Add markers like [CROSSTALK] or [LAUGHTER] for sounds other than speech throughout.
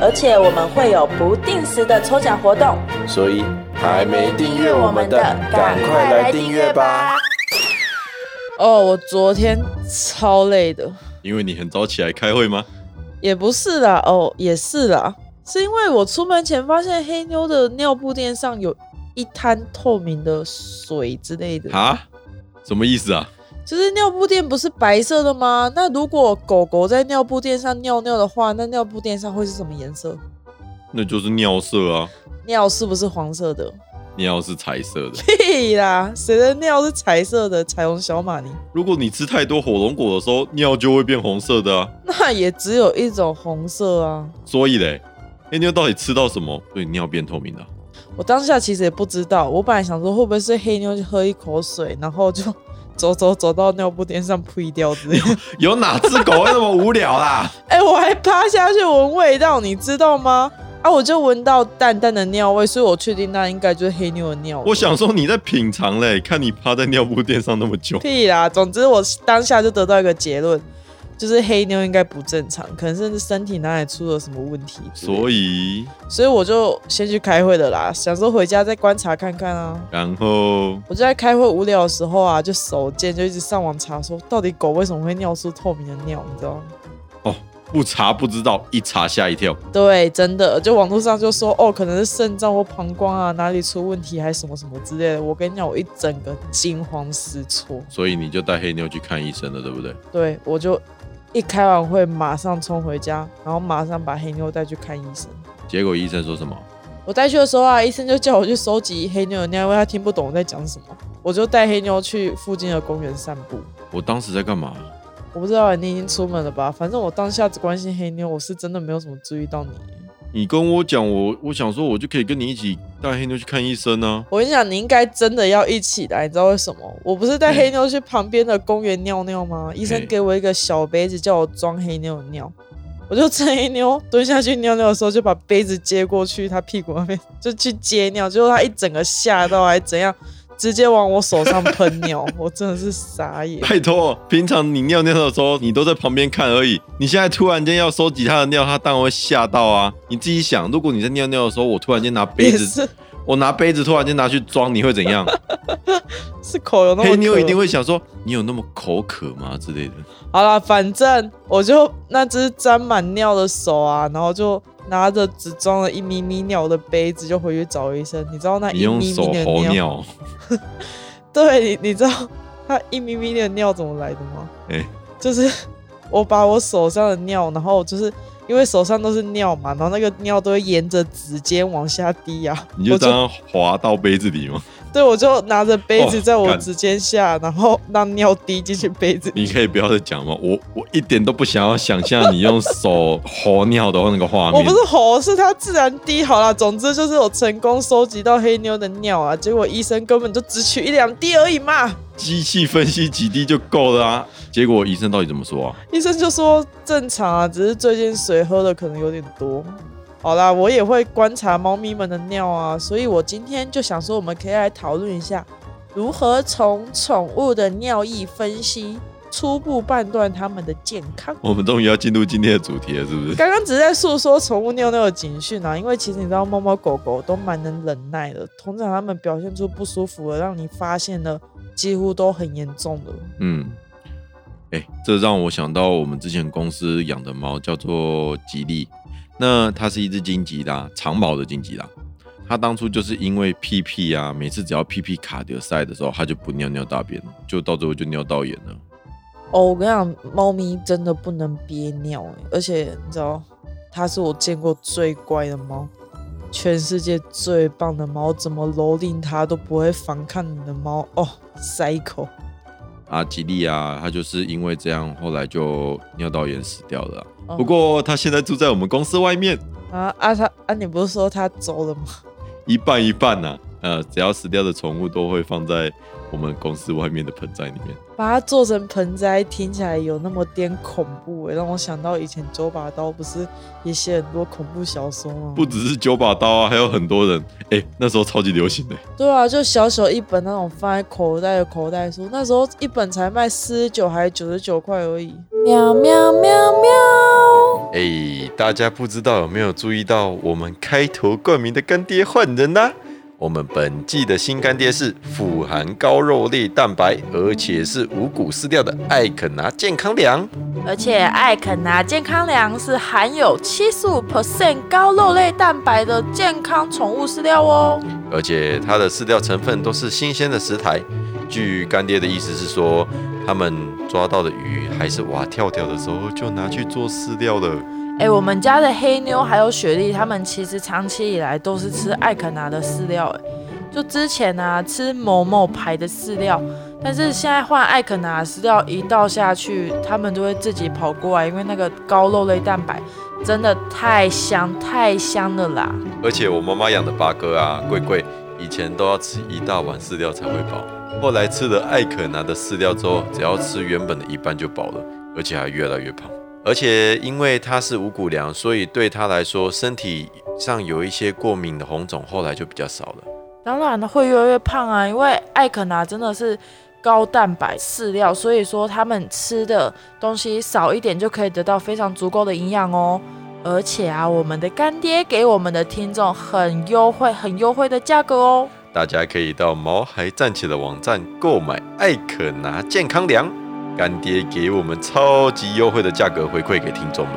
而且我们会有不定时的抽奖活动。所以还没订阅我们的，赶快来订阅吧！！哦，我昨天超累的，因为你很早起来开会吗？也不是啦，哦，也是啦，是因为我出门前发现黑妞的尿布垫上有一滩透明的水之类的，啊？什么意思啊？就是尿布垫不是白色的吗？那如果狗狗在尿布垫上尿尿的话，那尿布垫上会是什么颜色？那就是尿色啊，尿是不是黄色的？尿是彩色的。屁啦，谁的尿是彩色的？彩虹小马尼？如果你吃太多火龙果的时候，尿就会变红色的啊。那也只有一种红色啊。所以嘞，黑妞到底吃到什么，所以尿变透明的啊、我当下其实也不知道，我本来想说会不会是黑妞去喝一口水，然后就走走走到尿布垫上呸掉之类的。有哪只狗会那么无聊啦？[LAUGHS] 哎、我还趴下去闻味道，你知道吗？啊，我就闻到淡淡的尿味，所以我确定那应该就是黑妞的尿味。我想说你在品尝嘞，看你趴在尿布垫上那么久，屁啦！总之我当下就得到一个结论，就是黑妞应该不正常，可能甚至身体哪里出了什么问题。所以所以我就先去开会了啦，想说回家再观察看看啊。然后我就在开会无聊的时候啊，就手贱就一直上网查，说到底狗为什么会尿出透明的尿，你知道吗？哦，不查不知道，一查吓一跳。对，真的，就网络上就说哦，可能是肾脏或膀胱啊哪里出问题，还什么什么之类的。我跟你讲，我一整个惊慌失措。所以你就带黑妞去看医生了，对不对？对我就一开完会马上冲回家，然后马上把黑妞带去看医生。结果医生说什么？我带去的时候啊，医生就叫我去收集黑妞的尿，因为他听不懂我在讲什么。我就带黑妞去附近的公园散步。我当时在干嘛？我不知道你已经出门了吧？反正我当下只关心黑妞，我是真的没有什么注意到你。你跟我讲，我我想说，我就可以跟你一起带黑妞去看医生啊。我跟你讲，你应该真的要一起来，你知道为什么？我不是带黑妞去旁边的公园尿尿吗？医生嘿给我一个小杯子，叫我装黑妞的尿。我就趁黑妞蹲下去尿尿的时候，就把杯子接过去，她屁股那边就去接尿，结果她一整个吓到，还怎样，直接往我手上喷尿，[LAUGHS] 我真的是傻眼。拜托，平常你尿尿的时候，你都在旁边看而已。你现在突然间要收集他的尿，他当然会吓到啊！你自己想，如果你在尿尿的时候，我突然间拿杯子，[LAUGHS] 我拿杯子突然间拿去装，你会怎样？[LAUGHS] 是口有那么黑妞一定会想说，你有那么口渴吗之类的。好了，反正我就那只沾满尿的手啊，然后就拿着只装了一咪咪尿的杯子就回去找医生。你知道那你一咪用手咪的吼尿，[LAUGHS] 对，你你知道他一咪咪的尿怎么来的吗？哎、就是我把我手上的尿，然后就是因为手上都是尿嘛，然后那个尿都会沿着指尖往下滴啊，你就这样滑到杯子里吗？对我就拿着杯子在我指尖下，然后让尿滴进去杯子。你可以不要再讲吗？我我一点都不想要想象你用手吼尿的那个画面。我不是吼，是它自然滴好了。总之就是我成功收集到黑妞的尿啊，结果医生根本就只取一两滴而已嘛。机器分析几滴就够了啊！结果医生到底怎么说啊？医生就说正常啊，只是最近水喝的可能有点多。好啦，我也会观察猫咪们的尿啊，所以我今天就想说，我们可以来讨论一下，如何从宠物的尿液分析，初步判断它们的健康。我们终于要进入今天的主题了，是不是？刚刚只是在诉说宠物尿尿的警讯啊，因为其实你知道猫猫狗狗都蛮能忍耐的，通常它们表现出不舒服的，让你发现的，几乎都很严重的。嗯，哎、这让我想到我们之前公司养的猫叫做吉利，那它是一只金吉拉，长毛的金吉拉。它当初就是因为屁屁啊，每次只要屁屁卡得塞的时候，它就不尿尿大便，就到最后就尿道炎了。哦，我跟你讲，猫咪真的不能憋尿，而且你知道，它是我见过最乖的猫，全世界最棒的猫，怎么蹂躏它都不会反抗你的猫哦，塞一口。啊，吉利啊，他就是因为这样，后来就尿道炎死掉了啊、哦不过他现在住在我们公司外面，啊啊他啊！你不是说他走了吗？[LAUGHS] 一半一半呐、呃，只要死掉的宠物都会放在我们公司外面的盆栽里面。把它做成盆栽，听起来有那么点恐怖诶，让我想到以前九把刀不是也写很多恐怖小说吗？不只是九把刀啊，还有很多人，哎、那时候超级流行的。对啊，就小小一本那种放在口袋的口袋书，那时候一本才卖四十九还是九十九块而已。喵喵喵喵！哎，大家不知道有没有注意到我们开头冠名的干爹换人啦、我们本季的新干爹是富含高肉类蛋白，而且是五谷饲料的艾肯拿健康粮。而且艾肯拿健康粮是含有七十五 percent 高肉类蛋白的健康宠物饲料哦。而且它的饲料成分都是新鲜的食材。据干爹的意思是说，他们抓到的鱼还是蛙跳跳的时候就拿去做饲料了。哎，我们家的黑妞还有雪莉，他们其实长期以来都是吃艾肯拿的饲料。哎，就之前啊吃某某牌的饲料，但是现在换艾肯拿饲料一倒下去，他们就会自己跑过来，因为那个高肉类蛋白真的太香太香了啦。而且我妈妈养的八哥啊，贵贵以前都要吃一大碗饲料才会饱，后来吃了艾可拿的饲料之后，只要吃原本的一半就饱了，而且还越来越胖。而且因为它是五谷粮，所以对他来说，身体上有一些过敏的红肿，后来就比较少了。当然了，会越来越胖啊，因为艾肯拿真的是高蛋白饲料，所以说他们吃的东西少一点就可以得到非常足够的营养哦。而且啊，我们的干爹给我们的听众很优惠、很优惠的价格哦。大家可以到毛孩站起的网站购买艾可拿健康粮，干爹给我们超级优惠的价格回馈给听众们。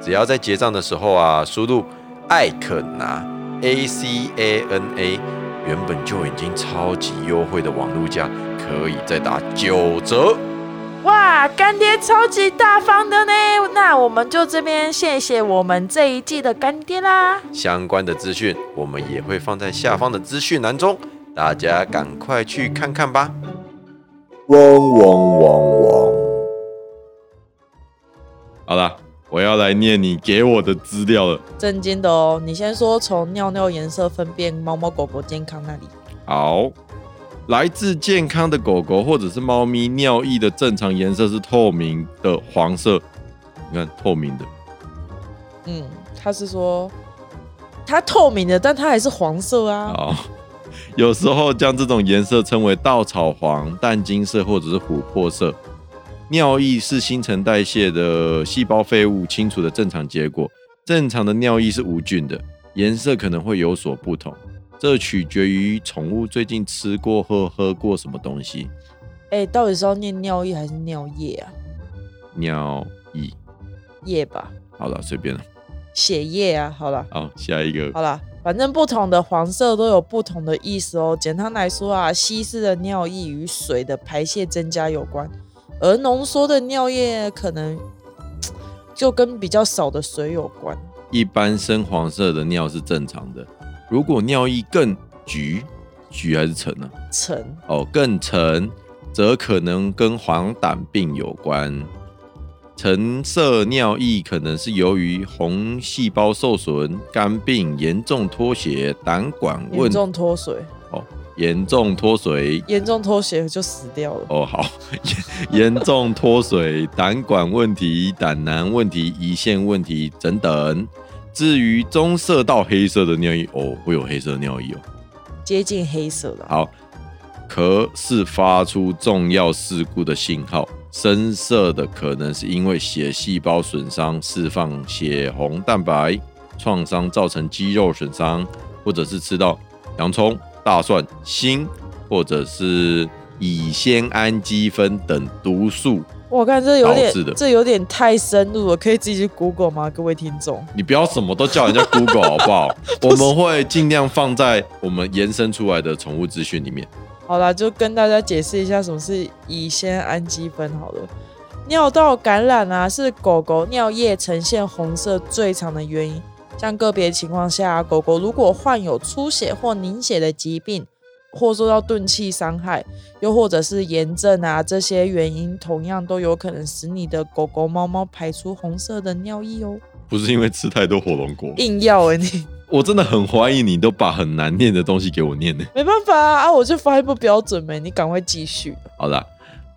只要在结账的时候啊，输入艾肯拿 A C A N A，原本就已经超级优惠的网络价，可以再打九折。哇，干爹超级大方的呢！那我们就这边谢谢我们这一季的干爹啦。相关的资讯我们也会放在下方的资讯栏中，大家赶快去看看吧。汪汪汪汪！好了，我要来念你给我的资料了。震惊的哦！你先说从尿尿颜色分辨猫猫狗狗健康那里。好，来自健康的狗狗或者是猫咪尿液的正常颜色是透明的黄色，你看透明的。嗯，他是说它透明的，但它还是黄色啊。好，有时候将这种颜色称为稻草黄、淡金色或者是琥珀色。尿液是新陈代谢的细胞废物清除的正常结果。正常的尿液是无菌的，颜色可能会有所不同，这取决于宠物最近吃过或喝过什么东西。哎、到底是要念尿液还是尿液啊？尿液，液吧，好了，随便了。血液啊。好了，好，下一个好了，反正不同的黄色都有不同的意思哦。简单来说啊，稀释的尿液与水的排泄增加有关，而浓缩的尿液可能 [TSK] 就跟比较少的水有关。一般深黄色的尿是正常的，如果尿液更橘，橘还是橙呢、橙哦，更橙，则可能跟黄疸病有关。橙色尿液可能是由于红细胞受损、肝病、严重脱血、胆管严重脱水，哦，严重脱水严重脱血就死掉了。哦，好，严 [LAUGHS] 严重脱水、胆管问题、胆囊问题、胰腺问题等等。至于棕色到黑色的尿液，哦，会有黑色尿液哦。接近黑色的啊，好，可是发出重要事故的信号。深色的可能是因为血细胞损伤，释放血红蛋白，创伤造成肌肉损伤，或者是吃到洋葱、大蒜、锌，或者是乙酰氨基酚等毒素。我看这有点，这有点太深入了，可以自己去 Google 吗？各位听众，你不要什么都叫人家 Google 好不好？[LAUGHS] 我们会尽量放在我们延伸出来的宠物资讯里面。好啦，就跟大家解释一下什么是乙酰氨基酚好了。尿道感染啊，是狗狗尿液呈现红色最常的原因。像个别情况下，狗狗如果患有出血或凝血的疾病，或受到钝器伤害，又或者是炎症啊，这些原因同样都有可能使你的狗狗、猫猫排出红色的尿液哦。不是因为吃太多火龙果，硬要哎、你我真的很怀疑你都把很难念的东西给我念呢。没办法啊，啊我就发音不标准呗，你赶快继续。好啦，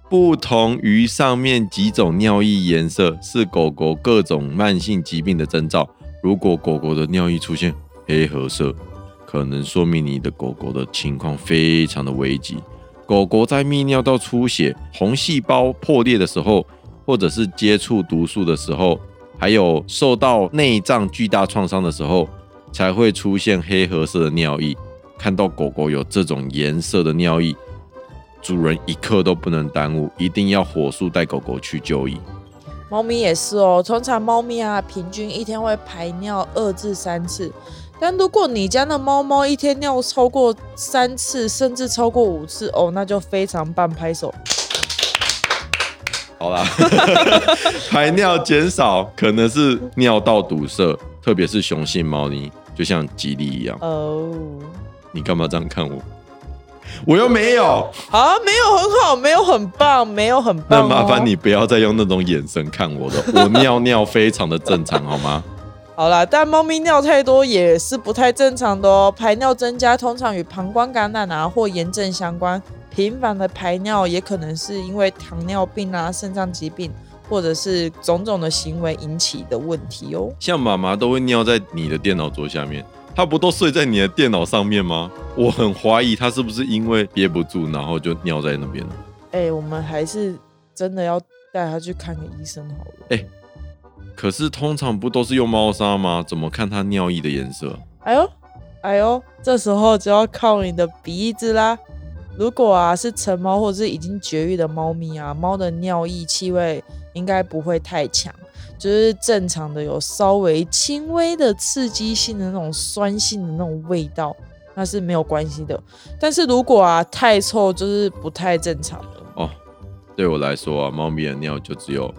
不同于上面几种尿液颜色是狗狗各种慢性疾病的征兆。如果狗狗的尿液出现黑褐色，可能说明你的狗狗的情况非常的危急。狗狗在泌尿道出血、红细胞破裂的时候，或者是接触毒素的时候，还有受到内脏巨大创伤的时候，才会出现黑褐色的尿液。看到狗狗有这种颜色的尿液，主人一刻都不能耽误，一定要火速带狗狗去就医。猫咪也是哦，通常猫咪啊，平均一天会排尿二至三次。但如果你家的猫猫一天尿超过三次，甚至超过五次哦，那就非常棒，拍手。好啦，[LAUGHS] 排尿减少可能是尿道堵塞，特别是雄性猫咪，就像吉利一样。哦，你干嘛这样看我？我又没有。啊，没有很好，没有很棒，没有很棒、哦。麻烦你不要再用那种眼神看我的，[LAUGHS] 我尿尿非常的正常，好吗？好啦，但猫咪尿太多也是不太正常的哦。排尿增加通常与膀胱感染啊或炎症相关，频繁的排尿也可能是因为糖尿病啊、肾脏疾病或者是种种的行为引起的问题哦。像妈妈都会尿在你的电脑桌下面，她不都睡在你的电脑上面吗？我很怀疑她是不是因为憋不住，然后就尿在那边了。哎、我们还是真的要带她去看个医生好了。哎可是通常不都是用猫砂吗？怎么看它尿液的颜色？哎呦，哎呦，这时候就要靠你的鼻子啦。如果啊是成猫或者是已经绝育的猫咪啊，猫的尿液气味应该不会太强，就是正常的有稍微轻微的刺激性的那种酸性的那种味道，那是没有关系的。但是如果啊太臭，就是不太正常的。哦，对我来说啊，猫咪的尿就只有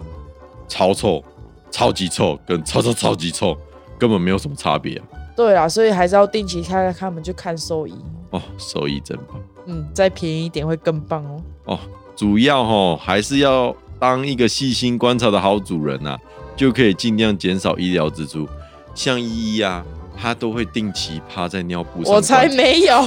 超臭、超级臭跟超超超级臭，根本没有什么差别。对啦，所以还是要定期看看他们去看兽医。哦，兽医真棒嗯，再便宜一点会更棒哦。哦。主要哈还是要当一个细心观察的好主人啊，就可以尽量减少医疗支出。像依依啊，她都会定期趴在尿布上，我才，没有。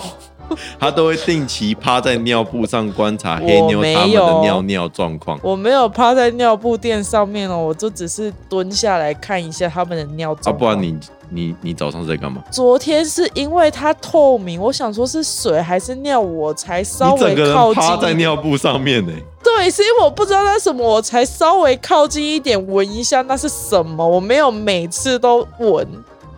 [LAUGHS] 他都会定期趴在尿布上观察黑妞他们的尿尿状况。我没有趴在尿布垫上面哦，我就只是蹲下来看一下他们的尿啊，状况。不然你你你早上在干嘛？昨天是因为它透明，我想说是水还是尿，我才稍微你整个人靠近。趴在尿布上面呢、对，是因为我不知道那什么，我才稍微靠近一点闻一下那是什么，我没有每次都闻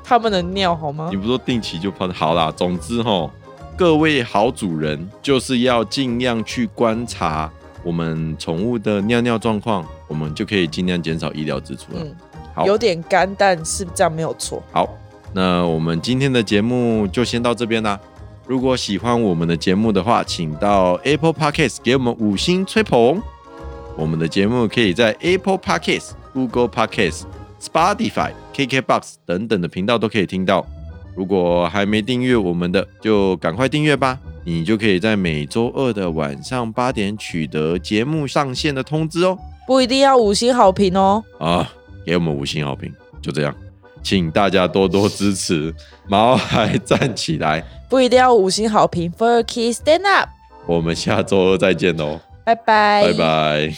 他们的尿，好吗你？不说定期就趴在？好啦，总之哈，各位好主人就是要尽量去观察我们宠物的尿尿状况，我们就可以尽量减少医疗支出了。有点干，但是这样没有错。好，那我们今天的节目就先到这边啦。如果喜欢我们的节目的话，请到 Apple Podcast 给我们五星吹捧。我们的节目可以在 Apple Podcast、Google Podcast、Spotify、KKBox 等等的频道都可以听到。如果还没订阅我们的，就赶快订阅吧，你就可以在每周二的晚上八点取得节目上线的通知哦。不一定要五星好评哦。啊，给我们五星好评，就这样，请大家多多支持。[LAUGHS] 毛孩站起来，不一定要五星好评。Fur Kids Stand Up，我们下周二再见喽，拜拜，拜拜。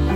[LAUGHS]